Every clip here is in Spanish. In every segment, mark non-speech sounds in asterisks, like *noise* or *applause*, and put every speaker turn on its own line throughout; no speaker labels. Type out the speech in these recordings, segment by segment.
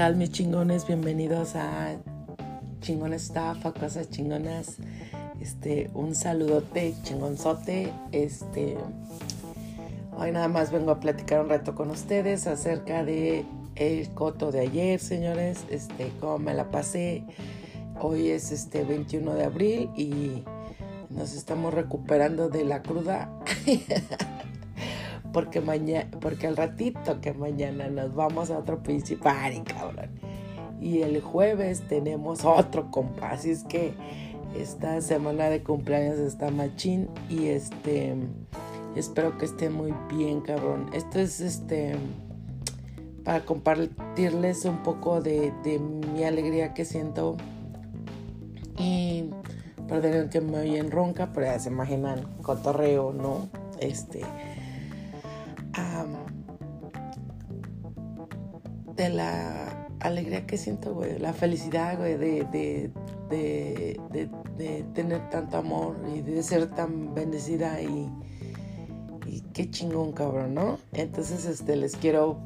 tal mis chingones? Bienvenidos a Chingón Staff, a Cosas Chingonas. Este, un saludote chingonzote. Este, hoy nada más vengo a platicar un rato con ustedes acerca de el coto de ayer, señores. Este, cómo me la pasé. Hoy es este 21 de abril y nos estamos recuperando de la cruda. *laughs* porque mañana, porque al ratito que mañana nos vamos a otro principal, cabrón. Y el jueves tenemos otro compa, así es que esta semana de cumpleaños está machín y este espero que esté muy bien, cabrón. Esto es este para compartirles un poco de, de mi alegría que siento y perdón que me oyen ronca, pero ya se imaginan cotorreo, ¿no? Este de la alegría que siento, güey, la felicidad, güey, de, de, de, tener tanto amor y de ser tan bendecida y, qué chingón, cabrón, ¿no? Entonces, este, les quiero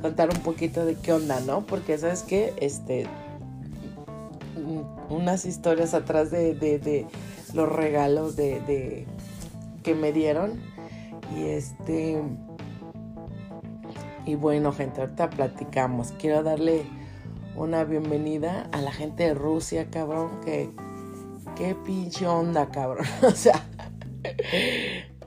contar un poquito de qué onda, ¿no? Porque, ¿sabes qué? Este, unas historias atrás de, los regalos de, que me dieron y este y bueno, gente, ahorita platicamos. Quiero darle una bienvenida a la gente de Rusia, cabrón. Que qué pinche onda, cabrón. *laughs* o sea,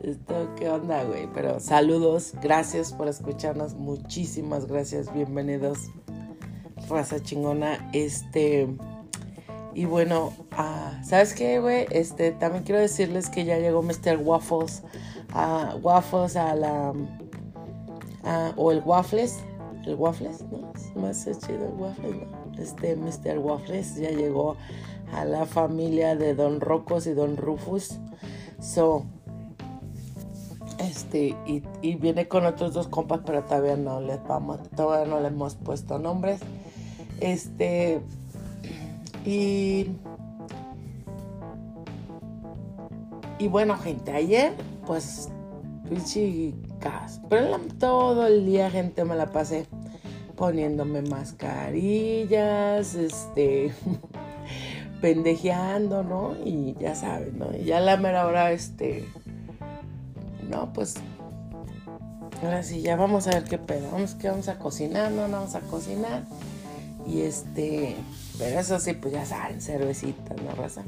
esto qué onda, güey. Pero saludos, gracias por escucharnos. Muchísimas gracias. Bienvenidos, raza chingona. Este. Y bueno, ah, ¿sabes qué, güey? Este, también quiero decirles que ya llegó Mr. Waffles. a Waffles a la Ah, o el Waffles, el Waffles, ¿no? Es más chido el Waffles, ¿no? Este Mr. Waffles ya llegó a la familia de Don Rocos y Don Rufus. So, este, y, viene con otros dos compas, pero todavía no les vamos, todavía no le hemos puesto nombres. Este, y, y bueno, gente, ayer, pues, pero todo el día, gente, me la pasé poniéndome mascarillas, este, *laughs* pendejeando, ¿no? Y ya saben, ¿no? Y ya la mera hora, este, no, pues, ahora sí, ya vamos a ver qué pedo. Vamos, que vamos a cocinar, no, no vamos a cocinar. Y este, pero eso sí, pues ya saben, cervecitas, ¿no, raza?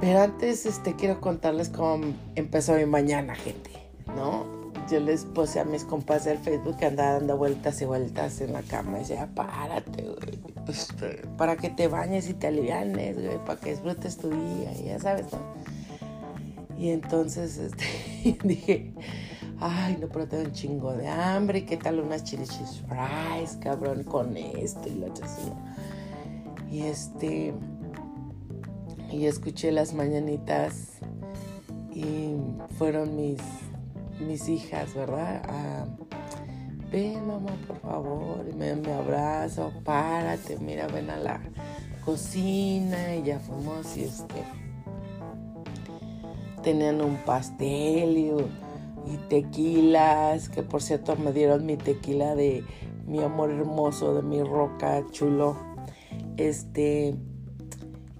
Pero antes, este, quiero contarles cómo empezó mi mañana, gente. ¿No? Yo les puse a mis compas del Facebook que andaban dando vueltas y vueltas en la cama y decía, párate, güey, pues, para que te bañes y te alivianes, güey, para que disfrutes tu día, ya sabes, ¿no? Y entonces este, *laughs* dije, ay, no, pero tengo un chingo de hambre, ¿qué tal unas chili cheese fries, cabrón, con esto y otro así? Y este, y escuché las mañanitas y fueron mis mis hijas, ¿verdad? Ah, ven mamá, por favor, y me, abrazo, párate, mira, ven a la cocina y ya fuimos y este tenían un pastel y, tequilas, que por cierto me dieron mi tequila de mi amor hermoso, de mi roca chulo. Este,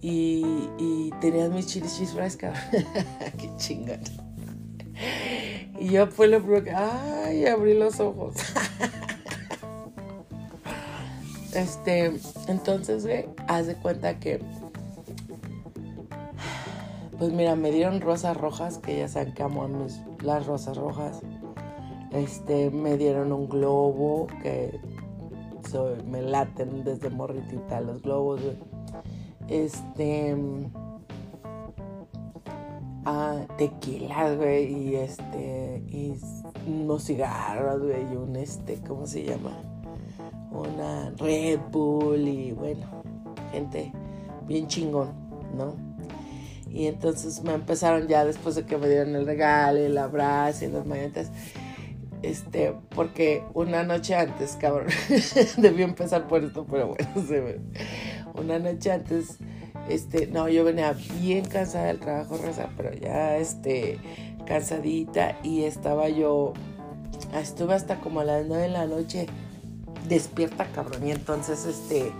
y, y tenían mis chilis frescas. *laughs* Qué chingón. Y yo fue lo primero que, ay, abrí los ojos. *laughs* este, entonces, güey, haz de cuenta que, pues mira, me dieron rosas rojas, que ya saben que amo mis, las rosas rojas. Este, me dieron un globo, que me laten desde morritita los globos, güey. Este tequila, güey, y este, y unos cigarros, güey, y un este, ¿cómo se llama? Una Red Bull y bueno, gente bien chingón, ¿no? Y entonces me empezaron ya después de que me dieron el regalo, el abrazo y las mañanitas, este, porque una noche antes, cabrón, *laughs* debió empezar por esto, pero bueno, se ve. Una noche antes este, no, yo venía bien cansada del trabajo, Rosa, pero ya, este, cansadita y estaba yo, estuve hasta como a las nueve de la noche despierta cabrón. Y entonces, este,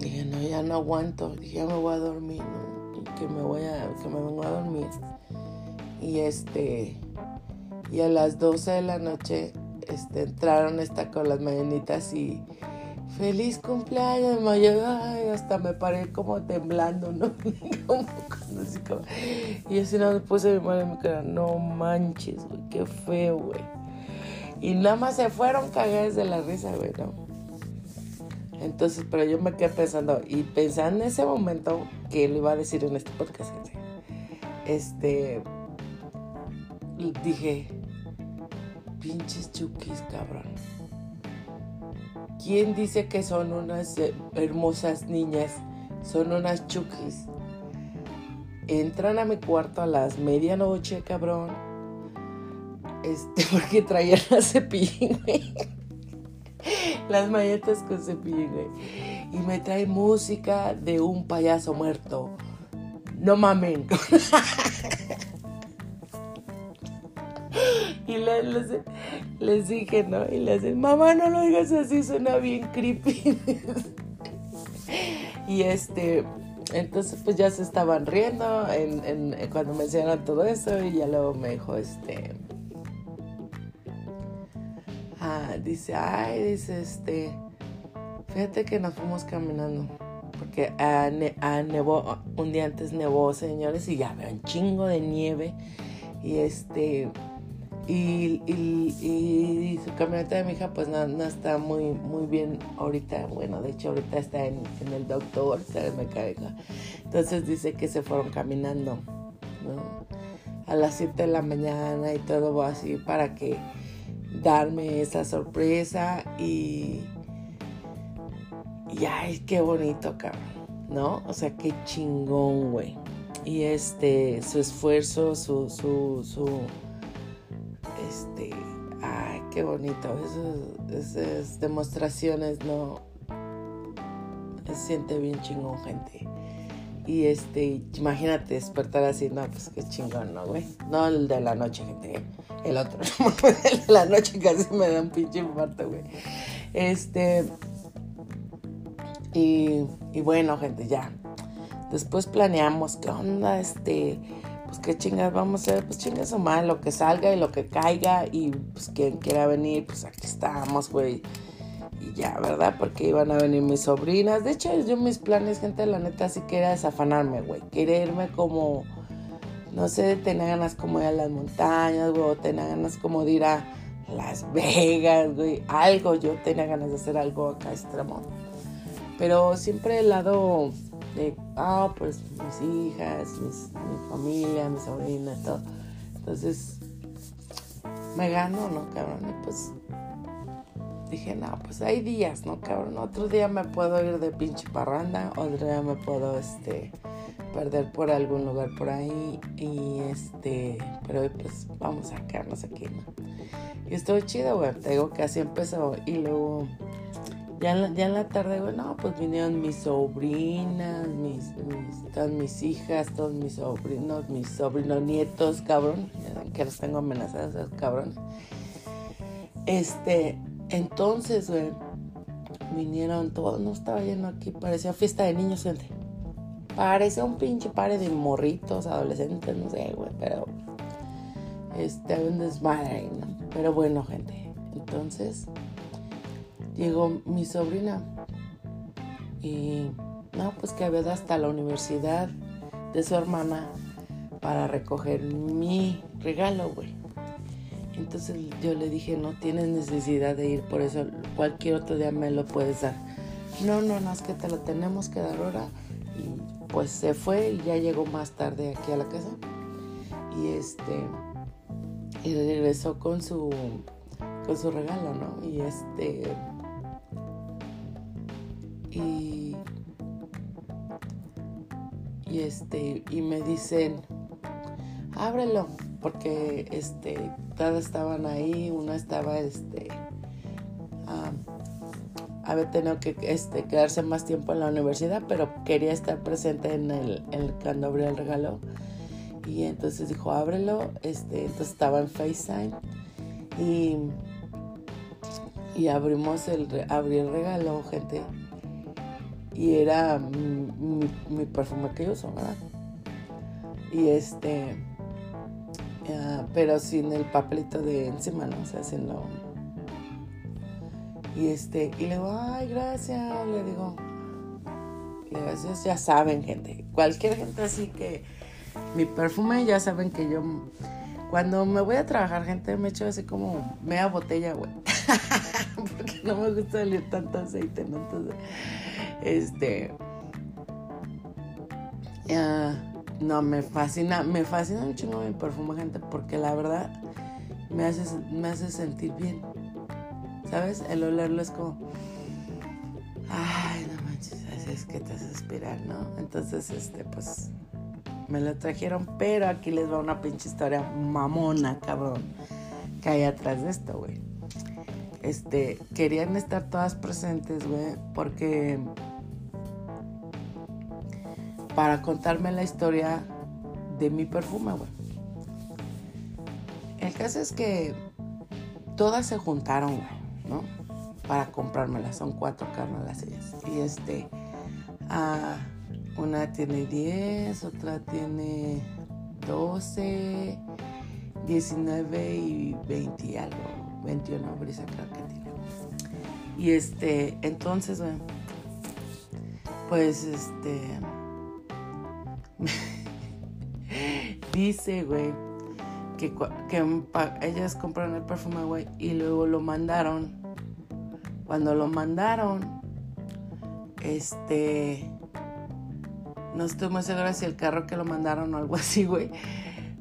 dije, no, ya no aguanto, dije, ya me voy a dormir, ¿no? que me voy a, que me vengo a dormir. Y este, y a las 12 de la noche, este, entraron esta con las mañanitas y feliz cumpleaños, ay, hasta me paré como temblando, ¿no? *laughs* como, así como, y así me puse mi mano en mi cara, no manches, güey, qué feo, güey. Y nada más se fueron cagadas de la risa, güey, ¿no? Entonces, pero yo me quedé pensando, y pensando en ese momento que lo iba a decir en este podcast, este, dije, pinches chukis, cabrón ¿Quién dice que son unas eh, hermosas niñas? Son unas chukis. Entran a mi cuarto a las medianoche, cabrón. Este, *laughs* porque traían la cepillín. Las malletas con cepillín. Y me trae música de un payaso muerto. No mamen. *laughs* y les, les, dije, ¿no? Y les dije, mamá, no lo digas así, suena bien creepy. *laughs* y este, entonces pues ya se estaban riendo en, cuando me enseñaron todo eso y ya luego me dijo, este, ah, dice, ay, dice, este, fíjate que nos fuimos caminando. Porque a, nevó, un día antes nevó, señores, y ya veo un chingo de nieve. Y este, y, su camioneta de mi hija pues no, no, está muy, muy bien ahorita. Bueno, de hecho ahorita está en, el doctor, se me caiga. Entonces dice que se fueron caminando a las 7 de la mañana y todo así para que darme esa sorpresa y, y ay, qué bonito, cabrón, ¿no? O sea, qué chingón, güey. Y este, su esfuerzo, su, su, su este, ay, qué bonito, esas demostraciones, no, se siente bien chingón, gente. Y este, imagínate despertar así, no, pues qué chingón, ¿no, güey? No el de la noche, gente, el otro, *laughs* el de la noche casi me da un pinche infarto, güey. Este, y, y bueno, gente, ya. Después planeamos qué onda, este, pues qué chingas vamos a hacer, pues chingas o mal, lo que salga y lo que caiga y pues quien quiera venir, pues aquí estamos, güey. Y ya, ¿verdad? Porque iban a venir mis sobrinas. De hecho, yo mis planes, gente, la neta sí quería desafanarme, güey. Quería como, no sé, tenía ganas como ir a las montañas, güey, tenía ganas como de ir a Las Vegas, güey. Algo, yo tenía ganas de hacer algo acá extremo. Pero siempre el lado ah, pues mis hijas, mi familia, mi sobrina, todo. Entonces, me gano, ¿no, cabrón? Y pues dije, no, pues hay días, ¿no, cabrón? Otro día me puedo ir de pinche parranda, otro día me puedo, este, perder por algún lugar por ahí y, este, pero pues vamos a quedarnos aquí, ¿no? Y estuvo chido, güey, te digo que así empezó y luego ya en, la, tarde, güey, no, pues vinieron mis sobrinas, mis, todas mis hijas, todos mis sobrinos, mis sobrinos nietos, cabrón, que los tengo amenazados, cabrón. Este, entonces, güey, vinieron todos, no estaba lleno aquí, parecía fiesta de niños, gente. Parecía un pinche pare de morritos, adolescentes, no sé, güey, pero este, un desmadre, ¿no? Pero bueno, gente, entonces llegó mi sobrina y no, pues que había ido hasta la universidad de su hermana para recoger mi regalo, güey. Entonces yo le dije, no tienes necesidad de ir, por eso cualquier otro día me lo puedes dar. No, no, no, es que te lo tenemos que dar ahora. Y pues se fue y ya llegó más tarde aquí a la casa. Y este, y regresó con su, con su regalo, ¿no? Y este, y, y este y me dicen ábrelo porque este todas estaban ahí una estaba este había tenido que este, quedarse más tiempo en la universidad pero quería estar presente en el, en cuando abrió el regalo y entonces dijo ábrelo este entonces estaba en FaceTime y Y abrimos el, abrí el regalo, gente. Y era mi, perfume que yo uso, ¿verdad? Y este, pero sin el papelito de encima, ¿no? O sea, sin lo... Y este, y le digo, ay, gracias, le digo, gracias, ya saben, gente, cualquier gente así que mi perfume, ya saben que yo, cuando me voy a trabajar, gente, me echo así como media botella, güey, *laughs* porque no me gusta salir tanto aceite, ¿no? Entonces, este, ya no, me fascina, me fascina un chingo mi perfume, gente, porque la verdad me hace, me hace sentir bien. ¿Sabes? El olerlo es como, ay, no manches, es que te hace esperar, ¿no? Entonces, este, pues, me lo trajeron, pero aquí les va una pinche historia mamona, cabrón, que hay atrás de esto, güey. Este, querían estar todas presentes, güey, porque para contarme la historia de mi perfume, güey. El caso es que todas se juntaron, güey, ¿no? Para comprármela. Son cuatro carnas ellas. Y este, ah, una tiene 10, otra tiene 12, 19 y 20 y algo. 21, brisa creo que tiene. Y este, entonces, güey, pues este *laughs* Dice, güey, que, ellas compraron el perfume, güey, y luego lo mandaron. Cuando lo mandaron, este. No estoy muy segura si el carro que lo mandaron o algo *laughs* así, güey.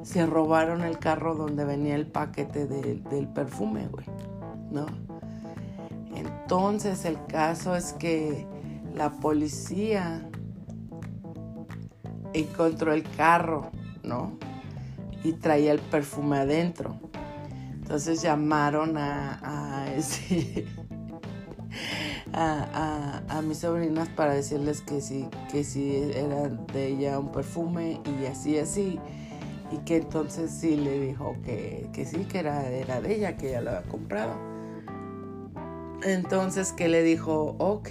Se robaron el carro donde venía el paquete del perfume, güey. ¿No? Entonces el caso es que la policía encontró el carro, ¿no? Y traía el perfume adentro. Entonces llamaron *laughs* a, a, mis sobrinas para decirles que sí, que sí era de ella un perfume y así, así. Y que entonces sí le dijo que, que sí, que era, era de ella, que ella lo había comprado. Entonces que le dijo, ok,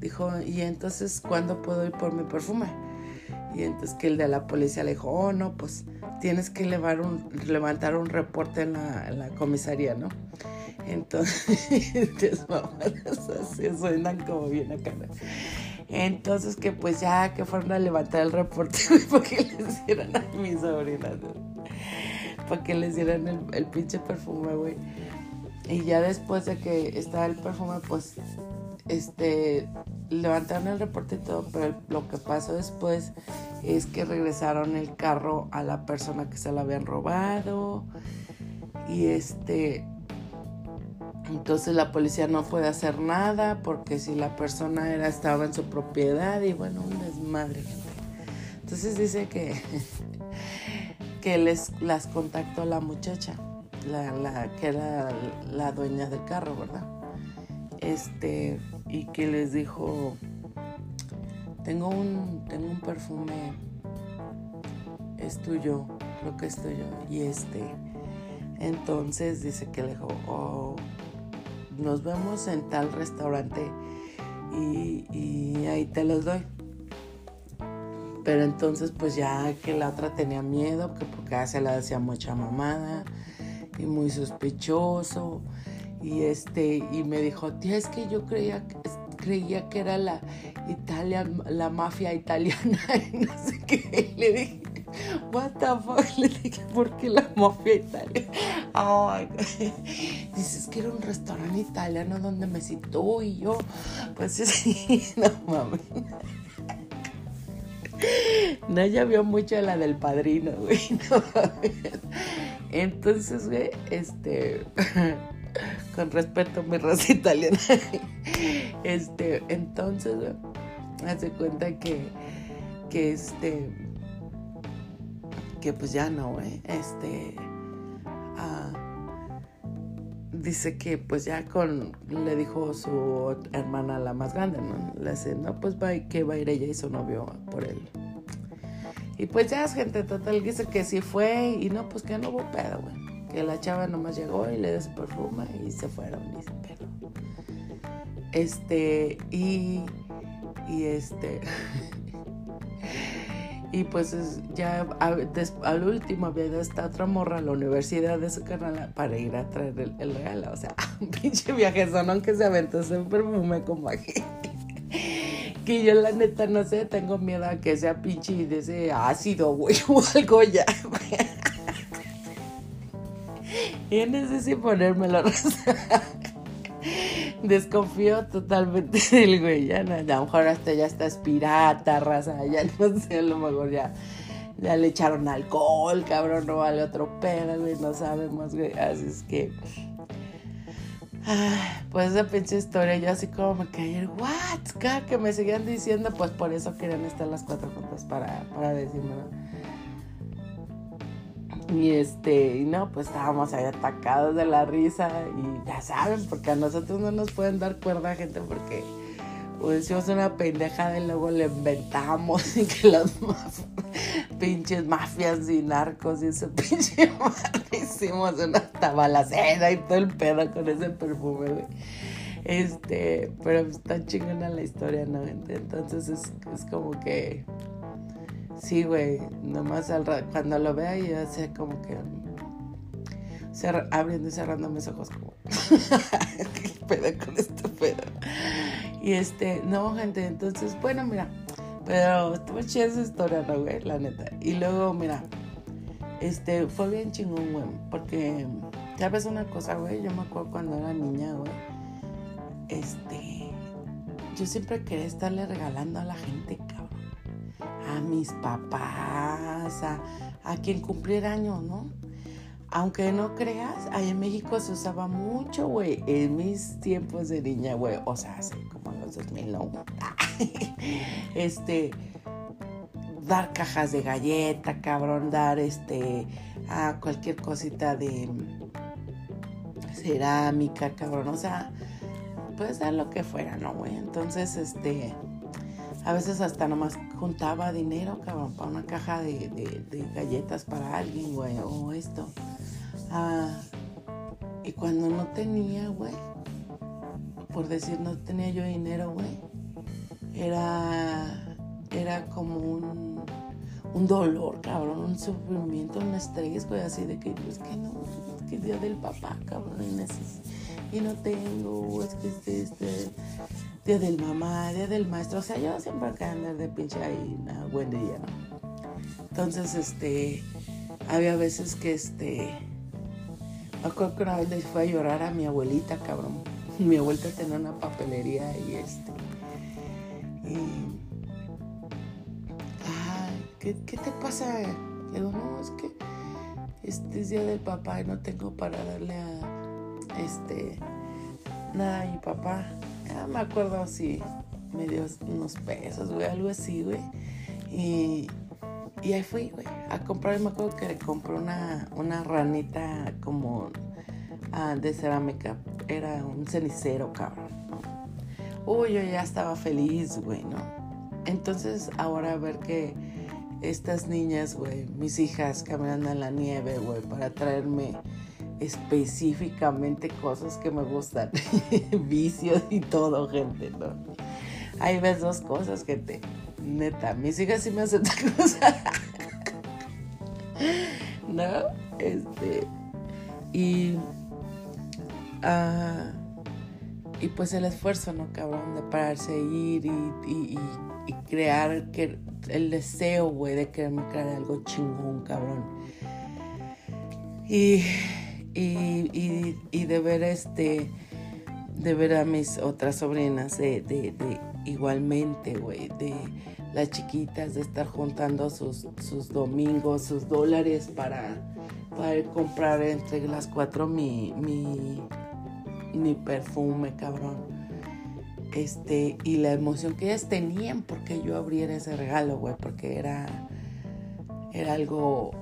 dijo, ¿y entonces cuándo puedo ir por mi perfume? Y entonces que el de la policía le dijo, oh no, pues tienes que levantar un reporte en la, comisaría, ¿no? Entonces, *laughs* mamadas así suenan como bien acá. Entonces que pues ya que fueron a levantar el reporte *laughs* para que le hicieran a mi sobrina, para que le hicieran el, el pinche perfume, güey. Y ya después de que estaba el perfume, pues este levantaron el reporte y todo, pero lo que pasó después es que regresaron el carro a la persona que se lo habían robado y este entonces la policía no puede hacer nada porque si la persona era estaba en su propiedad y bueno un desmadre entonces dice que *laughs* que les las contactó la muchacha la, la que era la dueña del carro verdad este y que les dijo, tengo un, tengo un perfume, es tuyo, creo que es tuyo, y este, entonces dice que le dijo, oh, nos vemos en tal restaurante y, y ahí te los doy. Pero entonces pues ya que la otra tenía miedo, que porque se la hacía mucha mamada y muy sospechoso y este y me dijo tía es que yo creía creía que era la Italia la mafia italiana *laughs* y no sé qué le dije what the fuck *laughs* le dije ¿por qué la mafia italiana *laughs* oh, dices que era un restaurante italiano donde me citó y yo pues sí no mames. No, ya vio mucho la del padrino, güey. Entonces, güey, este con respeto mi raza *laughs* italiana. Este, entonces, hace cuenta que, que este, que pues ya no, ¿eh? Este, ah, dice que pues ya con, le dijo su hermana la más grande, ¿no? Le dice, no, pues va, que va a ir ella y su novio por él. Y pues ya gente total, dice que sí fue y no, pues que no hubo pedo, güey que la chava nomás llegó y le dio su perfume y se fueron, dice, pero. Este, y. Y este. *laughs* y pues ya al último había ido esta otra morra a la universidad de su canal para ir a traer el, regalo. O sea, *laughs* un pinche viaje son aunque se aventó ese perfume como aquí que yo la neta no sé, tengo miedo a que sea pinche de ese ácido, güey, *laughs* o algo ya, güey. Y no sé si ponérmelo. Desconfío totalmente *laughs* del güey. Ya no, a lo mejor hasta ya está pirata, raza. Ya no *laughs* sé, a lo mejor ya, ya le echaron alcohol, cabrón, no vale otro pedo, güey. No sabemos, güey. Así es que pues esa pinche historia, yo así como me caí what, que me seguían diciendo, pues por eso querían estar las cuatro juntas para, para decirme, Y este, y no, pues estábamos ahí atacados de la risa y ya saben, porque a nosotros no nos pueden dar cuerda, gente, porque pues hicimos una pendejada y luego le inventamos *laughs* y que las pinches mafias y narcos y ese *laughs* pinche hicimos una tabalacera y todo el pedo con ese perfume, güey. Este, pero está chingona la historia, ¿no? Entonces es, es como que. Sí, güey. Nomás al cuando lo vea, yo sé como que. abriendo y cerrando mis ojos, como. *laughs* ¿Qué pedo con este pedo? Y este, no, gente, entonces, bueno, mira. Pero estuvo chida esa historia, ¿no, güey? La neta. Y luego, mira, este, fue bien chingón, güey. Porque, ya ves una cosa, güey? Yo me acuerdo cuando era niña, güey. Este, yo siempre quería estarle regalando a la gente, cabrón. A mis papás, a, a quien cumpliera años, ¿no? Aunque no creas, ahí en México se usaba mucho, güey, en mis tiempos de niña, güey. O sea, hace como los 2000, ¿no? *laughs* este, dar cajas de galleta, cabrón, dar este, a cualquier cosita de cerámica, cabrón, o sea, puedes dar lo que fuera, ¿no, güey? Entonces, este, a veces hasta nomás juntaba dinero, cabrón, para una caja de, galletas para alguien, güey, o esto. Ah, y cuando no tenía, güey, por decir no tenía yo dinero, güey, era era como un, un dolor, cabrón, un sufrimiento, un estrés, güey, así de que, es que no, es que día del papá, cabrón, y, y no tengo, es que este, este, día del mamá, día del maestro, o sea, yo siempre acá andar de pinche ahí, una buen día, ¿no? Entonces, este, había veces que, este, me acuerdo que una vez le fue a llorar a mi abuelita, cabrón. Mi abuelita tenía una papelería y este, y ¿qué, te pasa? Le digo, no, es que este es día del papá y no tengo para darle a este nada a mi papá. Me acuerdo así, me dio unos pesos, güey, algo así, güey. Y, y ahí fui, güey, a comprar. Me acuerdo que le compré una, una ranita como ah, de cerámica. Era un cenicero, cabrón. Uy, yo ya estaba feliz, güey, ¿no? Entonces, ahora ver que estas niñas, güey, mis hijas caminando en la nieve, güey, para traerme específicamente cosas que me gustan, *laughs* vicios y todo, gente, ¿no? Ahí ves dos cosas, gente. Neta, mis hijas sí me hacen *laughs* cosas. ¿No? Este. Y. Uh, y pues el esfuerzo, ¿no, cabrón? De pararse, ir y crear que el deseo, güey, de quererme crear algo chingón, cabrón. Y, y, y, de ver este, de ver a mis otras sobrinas, de, de igualmente, güey, de las chiquitas, de estar juntando sus, sus domingos, sus dólares para, para comprar entre las cuatro mi, mi, mi perfume, cabrón. Este, y la emoción que ellas tenían porque yo abriera ese regalo, güey, porque era, era algo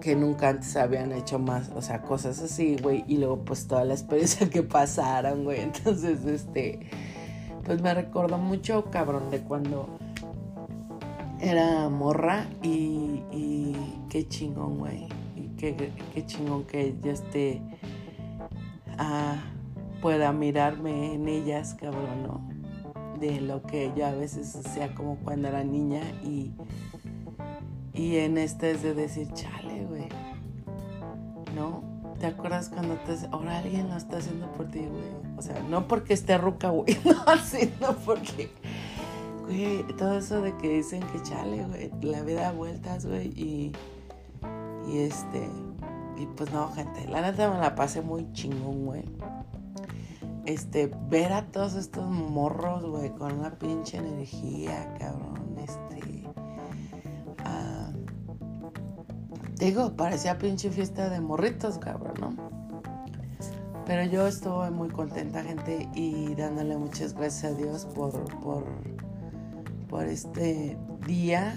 que nunca antes habían hecho más, o sea, cosas así, güey, y luego pues toda la experiencia *laughs* que pasaron, güey, entonces, este, pues me recordó mucho, cabrón, de cuando era morra y, y qué chingón, güey, y qué, chingón que yo esté, ah, pueda mirarme en ellas, cabrón, ¿no? De lo que yo a veces hacía como cuando era niña y, y en este es de decir, chale, güey, ¿no? ¿Te acuerdas cuando te ahora alguien lo está haciendo por ti, güey? O sea, no porque esté ruca, güey, *laughs* no, sino porque, güey, todo eso de que dicen que chale, güey, la vida da vueltas, güey, y, y este, y pues no, gente, la neta me la pasé muy chingón, güey. Este, ver a todos estos morros, güey, con una pinche energía, cabrón, este. Digo, parecía pinche fiesta de morritos, cabrón, ¿no? Pero yo estuve muy contenta, gente, y dándole muchas gracias a Dios por, por, por este día,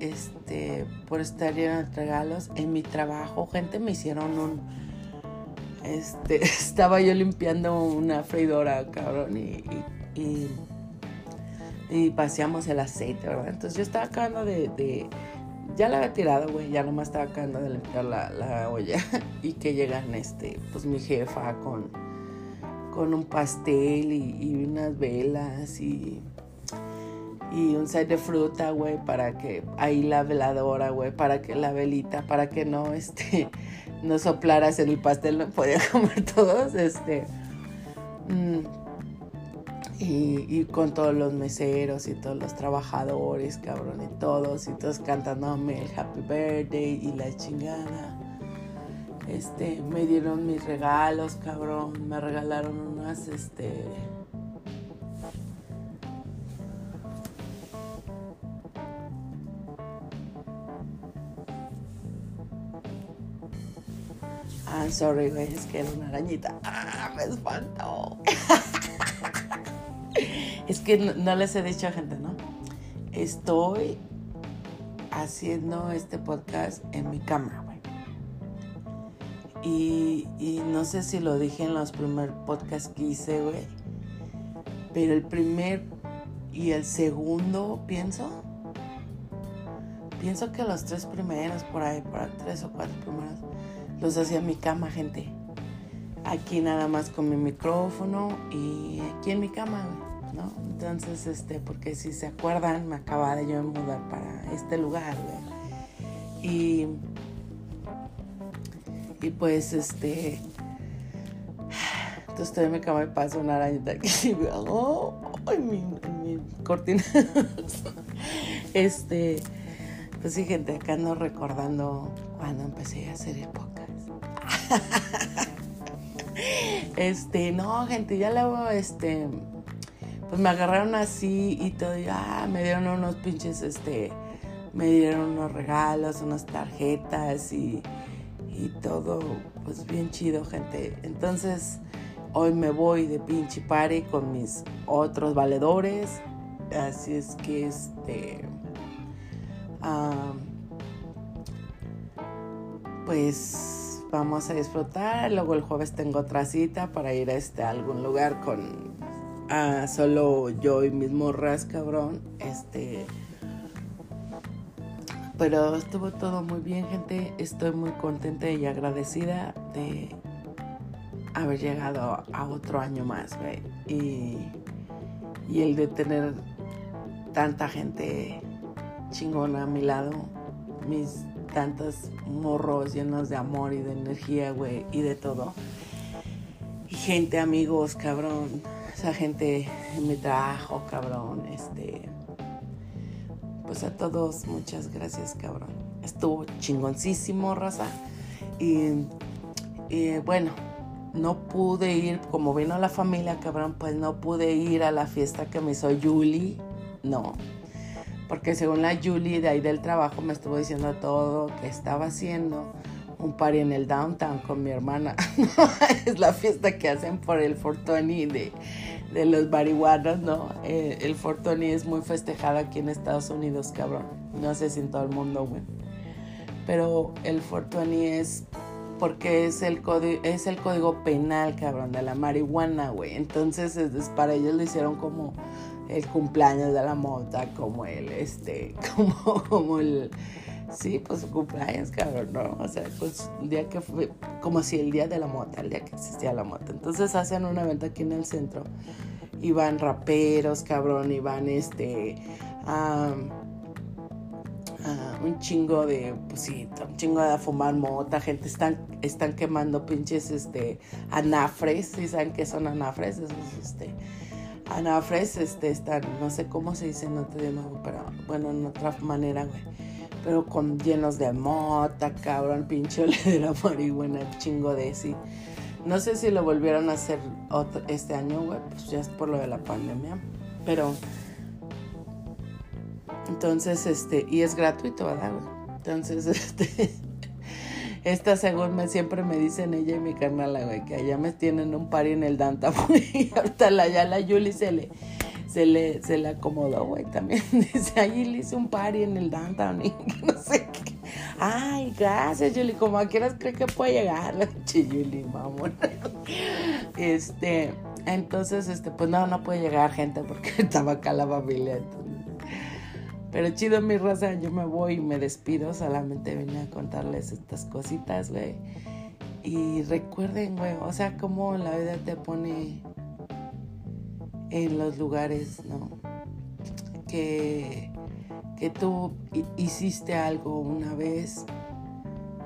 este, por estar lleno de regalos. En mi trabajo, gente, me hicieron un. Este, *laughs* estaba yo limpiando una freidora, cabrón, y, y, y, paseamos el aceite, ¿verdad? Entonces yo estaba acabando de, ya la había tirado, güey, ya nomás estaba acabando de limpiar la, la, olla. *laughs* Y que llegan, este, pues mi jefa con, con un pastel y, unas velas y y un set de fruta, güey, para que ahí la veladora, güey, para que la velita, para que no, *laughs* este, no soplaras en el pastel, no podía *laughs* comer todos, este, mm, y, con todos los meseros y todos los trabajadores, cabrón, y todos, y todos cantándome el Happy Birthday y la chingada. Este, me dieron mis regalos, cabrón, me regalaron unas, este, Ah, sorry, güey, es que era una arañita. Ah, me espantó. *laughs* es que no, les he dicho a gente, ¿no? Estoy haciendo este podcast en mi cama, güey. Y, y no sé si lo dije en los primeros podcasts que hice, güey. Pero el primer y el segundo, pienso. Pienso que los tres primeros, por ahí, por tres o cuatro primeros los hacía en mi cama, gente. Aquí nada más con mi micrófono y aquí en mi cama, ¿no? Entonces, este, porque si se acuerdan, me acababa de yo mudar para este lugar. Y, y pues, este, entonces estoy en mi cama y pasa una arañita aquí *laughs* y veo, ¡ay, mi, mi cortina! *laughs* este, pues sí, gente, acá ando recordando cuando empecé a hacer el *laughs* este, no, gente, ya luego, este, pues me agarraron así y todo, y, ah, me dieron unos pinches, este, me dieron unos regalos, unas tarjetas y, y todo, pues bien chido, gente. Entonces, hoy me voy de pinche party con mis otros valedores, así es que, este, pues vamos a disfrutar. Luego el jueves tengo otra cita para ir a, este, algún lugar con solo yo y mis morras, cabrón. Este. Pero estuvo todo muy bien, gente. Estoy muy contenta y agradecida de haber llegado a otro año más, güey. Y, y el de tener tanta gente chingona a mi lado. Mis tantos morros llenos de amor y de energía, güey, y de todo. Y gente, amigos, cabrón. Esa gente en mi trabajo, cabrón. Este. Pues a todos, muchas gracias, cabrón. Estuvo chingoncísimo, raza. Y, y bueno, no pude ir, como vino la familia, cabrón, pues no pude ir a la fiesta que me hizo Julie. No, porque según la Julie de ahí del trabajo me estuvo diciendo todo que estaba haciendo un party en el downtown con mi hermana. *laughs* es la fiesta que hacen por el Fortuny de, de los marihuanos, ¿no? Eh, el Fortuny es muy festejado aquí en Estados Unidos, cabrón. No sé si en todo el mundo, güey. Pero el Fortuny es porque es el código es el código penal, cabrón, de la marihuana, güey. Entonces, es, para ellos lo hicieron como el cumpleaños de la mota, como el, este, *laughs* como, como el, Sí, pues su cumpleaños, cabrón, ¿no? O sea, pues un día que fue, como si el día de la mota, el día que existía la mota. Entonces hacen un evento aquí en el centro. Y van raperos, cabrón, y van este. un chingo de, pues sí, un chingo de fumar mota, gente están, están quemando pinches este anafres, ¿sí saben qué son anafres? Esos, este, anafres, este, están, no sé cómo se dice en otro idioma, pero bueno, en otra manera, güey pero con llenos de mota, cabrón, pinche *laughs* de la marihuana, chingo de sí. No sé si lo volvieron a hacer este año, güey, pues ya es por lo de la pandemia, pero entonces, este, y es gratuito, ¿verdad, güey? Entonces, *laughs* este, esta según me siempre me dicen ella y mi carnal, güey, que allá me tienen un party en el Danta, *laughs* y ahorita la, ya la Yuli se le se le, se le acomodó, güey, también. *laughs* Dice, ahí le hice un party en el downtown y *laughs* no sé qué. Ay, gracias, Julie. Como a quieras cree que puede llegar la Julie, mamón. Este, entonces, este, pues no, no puede llegar gente porque *laughs* estaba acá la familia. Pero chido, mi raza, yo me voy y me despido. Solamente vine a contarles estas cositas, güey. Y recuerden, güey, o sea, cómo la vida te pone en los lugares, ¿no? Que, que tú hiciste algo una vez.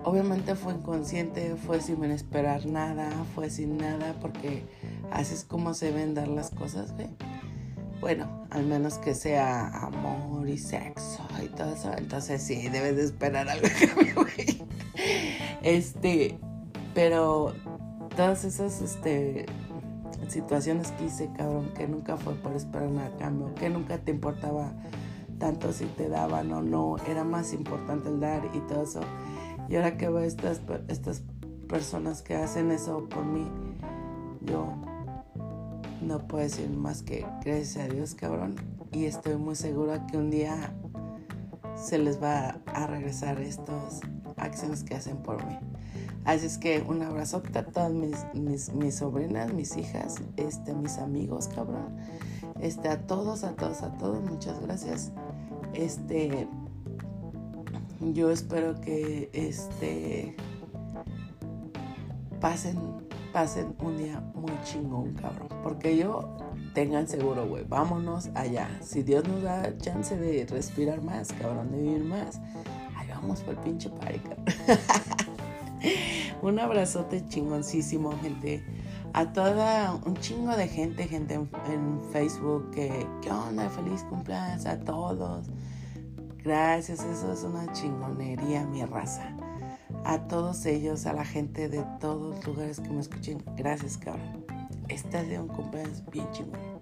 Obviamente fue inconsciente, fue sin esperar nada, fue sin nada, porque así es como se ven dar las cosas, ¿ve? Bueno, al menos que sea amor y sexo y todo eso, entonces sí, debes de esperar algo güey. Este, pero todas esas, este, situaciones que hice, cabrón, que nunca fue por esperar nada a cambio, que nunca te importaba tanto si te daban o no, era más importante el dar y todo eso. Y ahora que veo estas, estas personas que hacen eso por mí, yo no puedo decir más que gracias a Dios, cabrón. Y estoy muy segura que un día se les va a regresar estas acciones que hacen por mí. Así es que un abrazo a todas mis, mis, sobrinas, mis hijas, este, mis amigos, cabrón. Este, a todos, a todos, a todos, muchas gracias. Este, yo espero que este pasen, pasen un día muy chingón, cabrón. Porque yo tengan seguro, güey, vámonos allá. Si Dios nos da chance de respirar más, cabrón, de vivir más, ahí vamos por el pinche party, *laughs* un abrazote chingoncísimo, gente. A toda, un chingo de gente, gente en, Facebook, que, ¿qué onda? Feliz cumpleaños a todos. Gracias, eso es una chingonería, mi raza. A todos ellos, a la gente de todos los lugares que me escuchen, gracias, cabrón. Este es de un cumpleaños bien chingón.